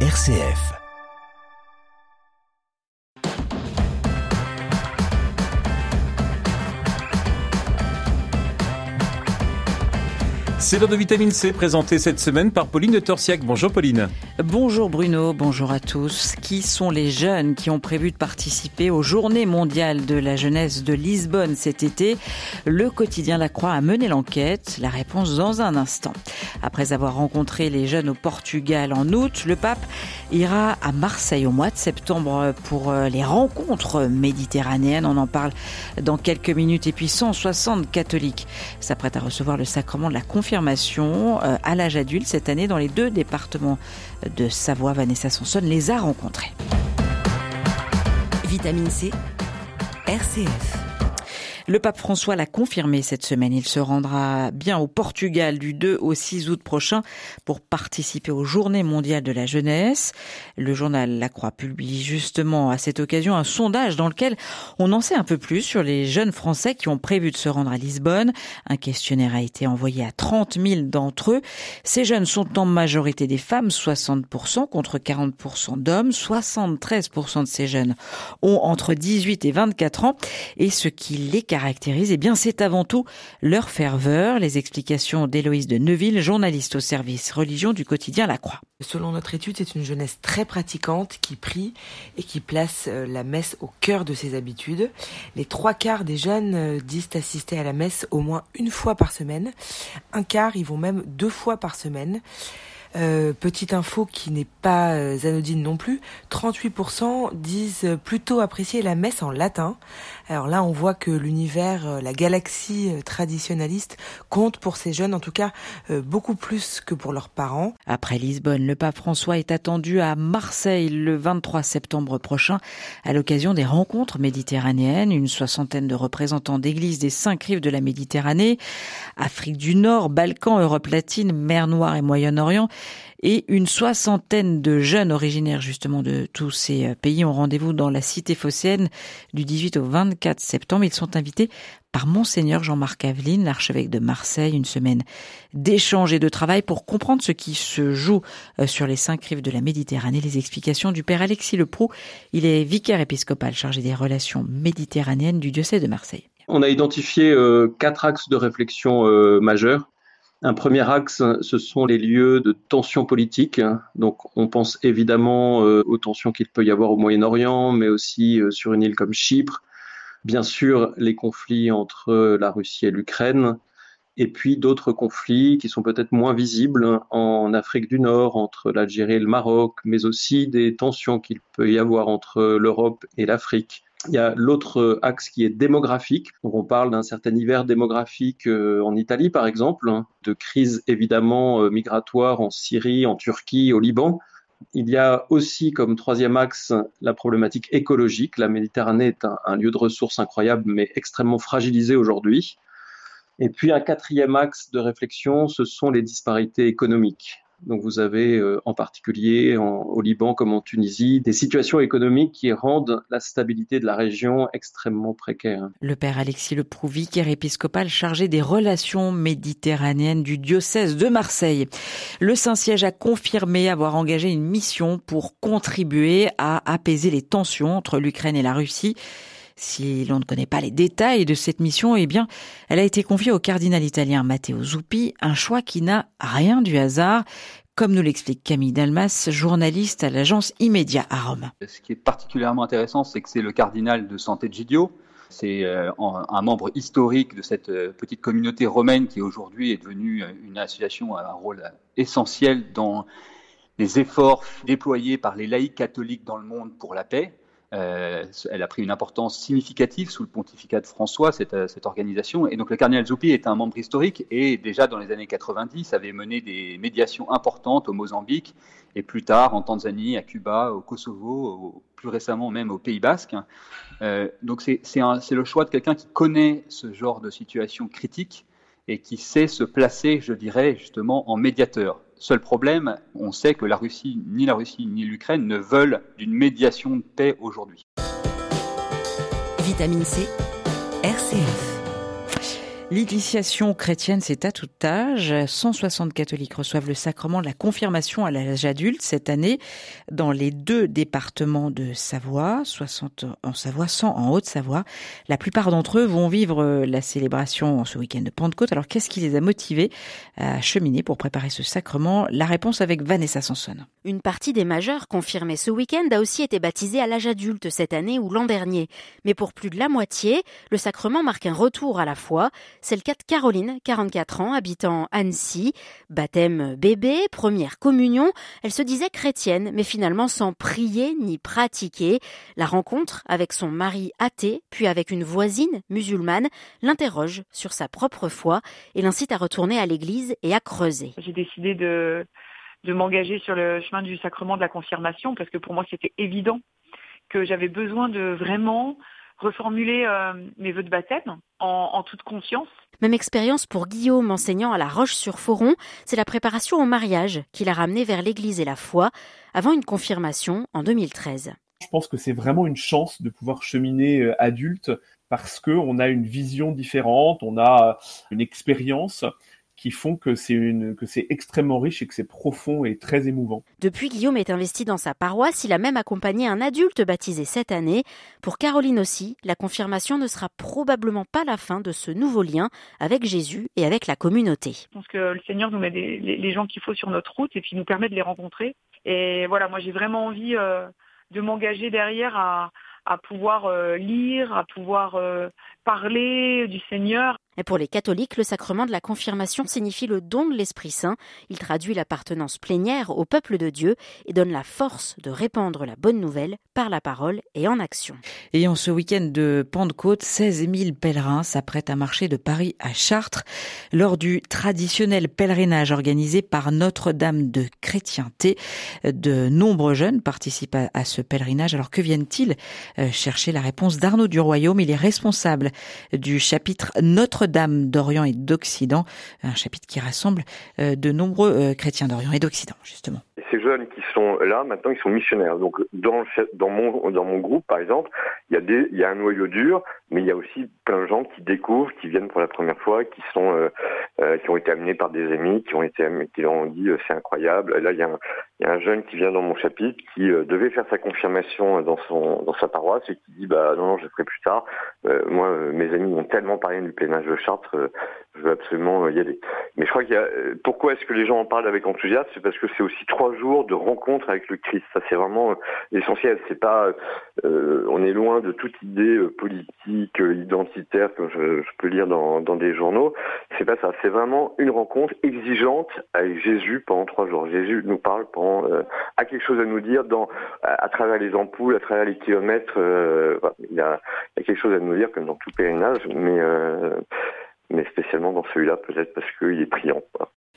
RCF. C'est l'heure de vitamine C présenté cette semaine par Pauline de Torsiac. Bonjour Pauline. Bonjour Bruno, bonjour à tous. Qui sont les jeunes qui ont prévu de participer aux Journées mondiales de la jeunesse de Lisbonne cet été? Le quotidien La Croix a mené l'enquête. La réponse dans un instant. Après avoir rencontré les jeunes au Portugal en août, le pape ira à Marseille au mois de septembre pour euh, les rencontres méditerranéennes. On en parle dans quelques minutes. Et puis 160 catholiques s'apprêtent à recevoir le sacrement de la confirmation euh, à l'âge adulte cette année dans les deux départements de Savoie. Vanessa Sanson les a rencontrés. Vitamine C, RCF. Le pape François l'a confirmé cette semaine. Il se rendra bien au Portugal du 2 au 6 août prochain pour participer aux Journées mondiales de la jeunesse. Le journal La Croix publie justement à cette occasion un sondage dans lequel on en sait un peu plus sur les jeunes Français qui ont prévu de se rendre à Lisbonne. Un questionnaire a été envoyé à 30 000 d'entre eux. Ces jeunes sont en majorité des femmes, 60% contre 40% d'hommes. 73% de ces jeunes ont entre 18 et 24 ans. Et ce qui les caractérise, eh bien, c'est avant tout leur ferveur. Les explications d'Héloïse de Neuville, journaliste au service religion du quotidien La Croix. Selon notre étude, c'est une jeunesse très pratiquante qui prie et qui place euh, la messe au cœur de ses habitudes. Les trois quarts des jeunes euh, disent assister à la messe au moins une fois par semaine. Un quart, ils vont même deux fois par semaine. Euh, petite info qui n'est pas anodine non plus, 38% disent plutôt apprécier la messe en latin. Alors là, on voit que l'univers, euh, la galaxie traditionnaliste compte pour ces jeunes, en tout cas beaucoup plus que pour leurs parents. Après Lisbonne, le pape François est attendu à Marseille le 23 septembre prochain à l'occasion des rencontres méditerranéennes. Une soixantaine de représentants d'églises des cinq rives de la Méditerranée, Afrique du Nord, Balkans, Europe latine, mer Noire et Moyen-Orient et une soixantaine de jeunes originaires justement de tous ces euh, pays ont rendez-vous dans la cité phocéenne du 18 au 24 septembre. Ils sont invités par Monseigneur Jean-Marc Aveline, l'archevêque de Marseille, une semaine d'échange et de travail pour comprendre ce qui se joue euh, sur les cinq rives de la Méditerranée. Les explications du père Alexis Leproux. Il est vicaire épiscopal chargé des relations méditerranéennes du diocèse de Marseille. On a identifié euh, quatre axes de réflexion majeurs. Un premier axe, ce sont les lieux de tension politique. Donc, on pense évidemment euh, aux tensions qu'il peut y avoir au Moyen-Orient, mais aussi euh, sur une île comme Chypre. Bien sûr, les conflits entre la Russie et l'Ukraine, et puis d'autres conflits qui sont peut-être moins visibles en Afrique du Nord, entre l'Algérie et le Maroc, mais aussi des tensions qu'il peut y avoir entre l'Europe et l'Afrique. Il y a l'autre axe qui est démographique. Donc on parle d'un certain hiver démographique euh, en Italie, par exemple, hein, de crise évidemment euh, migratoire en Syrie, en Turquie, au Liban. Il y a aussi comme troisième axe la problématique écologique. La Méditerranée est un lieu de ressources incroyable, mais extrêmement fragilisé aujourd'hui. Et puis un quatrième axe de réflexion, ce sont les disparités économiques. Donc vous avez euh, en particulier au Liban comme en Tunisie des situations économiques qui rendent la stabilité de la région extrêmement précaire. Le père Alexis Le vicaire épiscopal chargé des relations méditerranéennes du diocèse de Marseille. Le Saint-Siège a confirmé avoir engagé une mission pour contribuer à apaiser les tensions entre l'Ukraine et la Russie. Si l'on ne connaît pas les détails de cette mission, eh bien, elle a été confiée au cardinal italien Matteo Zuppi, un choix qui n'a rien du hasard, comme nous l'explique Camille Dalmas, journaliste à l'agence Immédiat à Rome. Ce qui est particulièrement intéressant, c'est que c'est le cardinal de Sant'Egidio, c'est euh, un membre historique de cette euh, petite communauté romaine qui aujourd'hui est devenue une association à un rôle essentiel dans les efforts déployés par les laïcs catholiques dans le monde pour la paix. Euh, elle a pris une importance significative sous le pontificat de François, cette, euh, organisation. Et donc le cardinal Zuppi est un membre historique et déjà dans les années 90 avait mené des médiations importantes au Mozambique et plus tard en Tanzanie, à Cuba, au Kosovo, plus récemment même au Pays Basque. Euh, donc c'est le choix de quelqu'un qui connaît ce genre de situation critique et qui sait se placer, je dirais, justement en médiateur. Seul problème, on sait que la Russie, ni la Russie ni l'Ukraine ne veulent d'une médiation de paix aujourd'hui. Vitamine C, RCF. L'initiation chrétienne, c'est à tout âge. 160 catholiques reçoivent le sacrement de la confirmation à l'âge adulte cette année dans les deux départements de Savoie, 60 en Savoie, 100 en Haute-Savoie. La plupart d'entre eux vont vivre la célébration ce week-end de Pentecôte. Alors qu'est-ce qui les a motivés à cheminer pour préparer ce sacrement? La réponse avec Vanessa Sanson. Une partie des majeurs confirmés ce week-end a aussi été baptisée à l'âge adulte cette année ou l'an dernier. Mais pour plus de la moitié, le sacrement marque un retour à la foi. C'est le cas de Caroline, 44 ans, habitant Annecy. Baptême bébé, première communion. Elle se disait chrétienne, mais finalement sans prier ni pratiquer. La rencontre avec son mari athée, puis avec une voisine musulmane, l'interroge sur sa propre foi et l'incite à retourner à l'église et à creuser. J'ai décidé de, de m'engager sur le chemin du sacrement de la confirmation parce que pour moi c'était évident que j'avais besoin de vraiment reformuler euh, mes vœux de baptême en, toute conscience. Même expérience pour Guillaume, enseignant à La Roche-sur-Foron. C'est la préparation au mariage qui l'a ramené vers l'Église et la foi avant une confirmation en 2013. Je pense que c'est vraiment une chance de pouvoir cheminer euh, adulte parce qu'on a une vision différente, on a une expérience qui font que c'est une que c'est extrêmement riche et que c'est profond et très émouvant. Depuis, Guillaume est investi dans sa paroisse. Il a même accompagné un adulte baptisé cette année. Pour Caroline aussi, la confirmation ne sera probablement pas la fin de ce nouveau lien avec Jésus et avec la communauté. Je pense que le Seigneur nous met les, gens qu'il faut sur notre route et puis nous permet de les rencontrer. Et voilà, moi j'ai vraiment envie euh, de m'engager derrière à, à pouvoir euh, lire, à pouvoir euh, parler du Seigneur. Et pour les catholiques, le sacrement de la confirmation signifie le don de l'Esprit Saint. Il traduit l'appartenance plénière au peuple de Dieu et donne la force de répandre la bonne nouvelle par la parole et en action. Et en ce week-end de Pentecôte, 16 000 pèlerins s'apprêtent à marcher de Paris à Chartres lors du traditionnel pèlerinage organisé par Notre-Dame de Chrétienté. De nombreux jeunes participent à ce pèlerinage. Alors que viennent-ils euh, chercher la réponse d'Arnaud du Royaume? Il est responsable du chapitre Notre-Dame d'Orient et d'Occident, un chapitre qui rassemble euh, de nombreux euh, chrétiens d'Orient et d'Occident, justement ces jeunes qui sont là, maintenant, ils sont missionnaires. Donc, dans, mon, dans mon groupe, par exemple, il y, a un noyau dur, mais il y a aussi plein de gens qui découvrent, qui viennent pour la première fois, qui sont, euh, qui ont été amenés par des amis, qui ont été, qui leur ont dit c'est incroyable. Là, il y, a un, il y a un jeune qui vient dans mon chapitre qui euh, devait faire sa confirmation dans son, dans sa paroisse et qui dit bah non, non je ferai plus tard. moi, mes amis m'ont tellement parlé du plénage de Chartres, je veux absolument y aller. Mais je crois qu'il y a, pourquoi est-ce que les gens en parlent avec enthousiasme? C'est parce que c'est aussi trois jours de rencontre avec le Christ. Ça, c'est vraiment essentiel. C'est pas, on est loin de toute idée politique, identitaire, comme je, peux lire dans, dans des journaux. C'est pas ça. C'est vraiment une rencontre exigeante avec Jésus pendant trois jours. Jésus nous parle pendant, a quelque chose à nous dire dans, à, travers les ampoules, à travers les kilomètres. a, il, y a, quelque chose à nous dire comme dans tout pèlerinage, mais mais spécialement dans celui-là, peut-être parce qu'il est priant.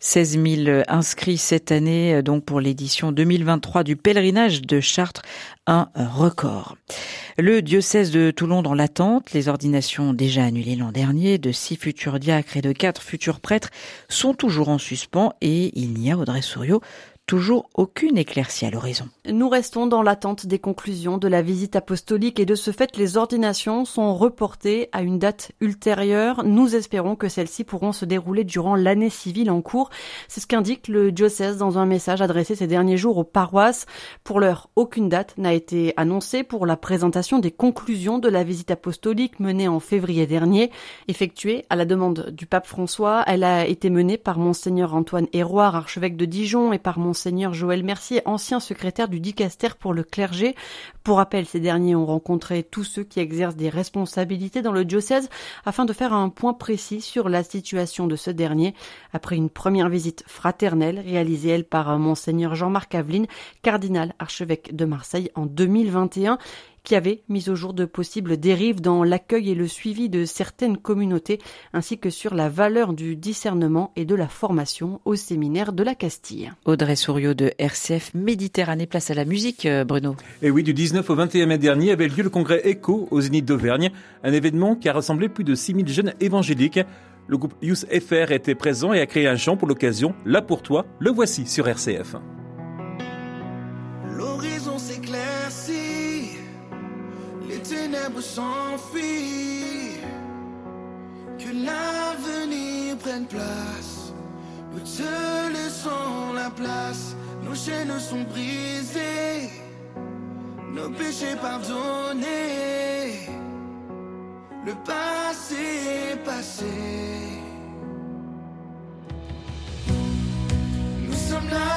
16 000 inscrits cette année, donc pour l'édition 2023 du pèlerinage de Chartres, un record. Le diocèse de Toulon dans l'attente, les ordinations déjà annulées l'an dernier de six futurs diacres et de quatre futurs prêtres sont toujours en suspens et il n'y a, Audrey Souriau, toujours aucune éclaircie à l'horizon. Nous restons dans l'attente des conclusions de la visite apostolique et de ce fait les ordinations sont reportées à une date ultérieure. Nous espérons que celles-ci pourront se dérouler durant l'année civile en cours. C'est ce qu'indique le diocèse dans un message adressé ces derniers jours aux paroisses. Pour l'heure, aucune date n'a été annoncée pour la présentation des conclusions de la visite apostolique menée en février dernier. Effectuée à la demande du pape François, elle a été menée par monseigneur Antoine Héroard, archevêque de Dijon et par Monseigneur Joël Mercier, ancien secrétaire du dicaster pour le clergé. Pour rappel, ces derniers ont rencontré tous ceux qui exercent des responsabilités dans le diocèse afin de faire un point précis sur la situation de ce dernier après une première visite fraternelle réalisée elle par Monseigneur Jean-Marc Aveline, cardinal archevêque de Marseille en 2021 qui avait mis au jour de possibles dérives dans l'accueil et le suivi de certaines communautés, ainsi que sur la valeur du discernement et de la formation au séminaire de la Castille. Audrey Souriau de RCF Méditerranée, place à la musique, euh, Bruno. Et oui, du 19 au 21 mai dernier avait lieu le congrès ECHO aux Zénith d'Auvergne, un événement qui a rassemblé plus de 6000 jeunes évangéliques. Le groupe Youth FR était présent et a créé un chant pour l'occasion, Là pour toi, le voici sur RCF. L'horizon s'éclaircit, les ténèbres s'enfuient, que l'avenir prenne place, nous te laissons la place, nos chaînes sont brisées. Nos péchés pardonnés, le passé passé. Nous sommes là.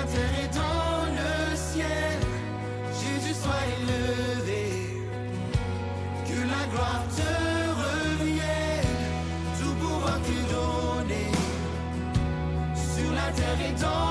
la terre et dans le ciel, Jésus soit élevé. Que la gloire te revienne, tout pouvoir te donné, sur la terre et dans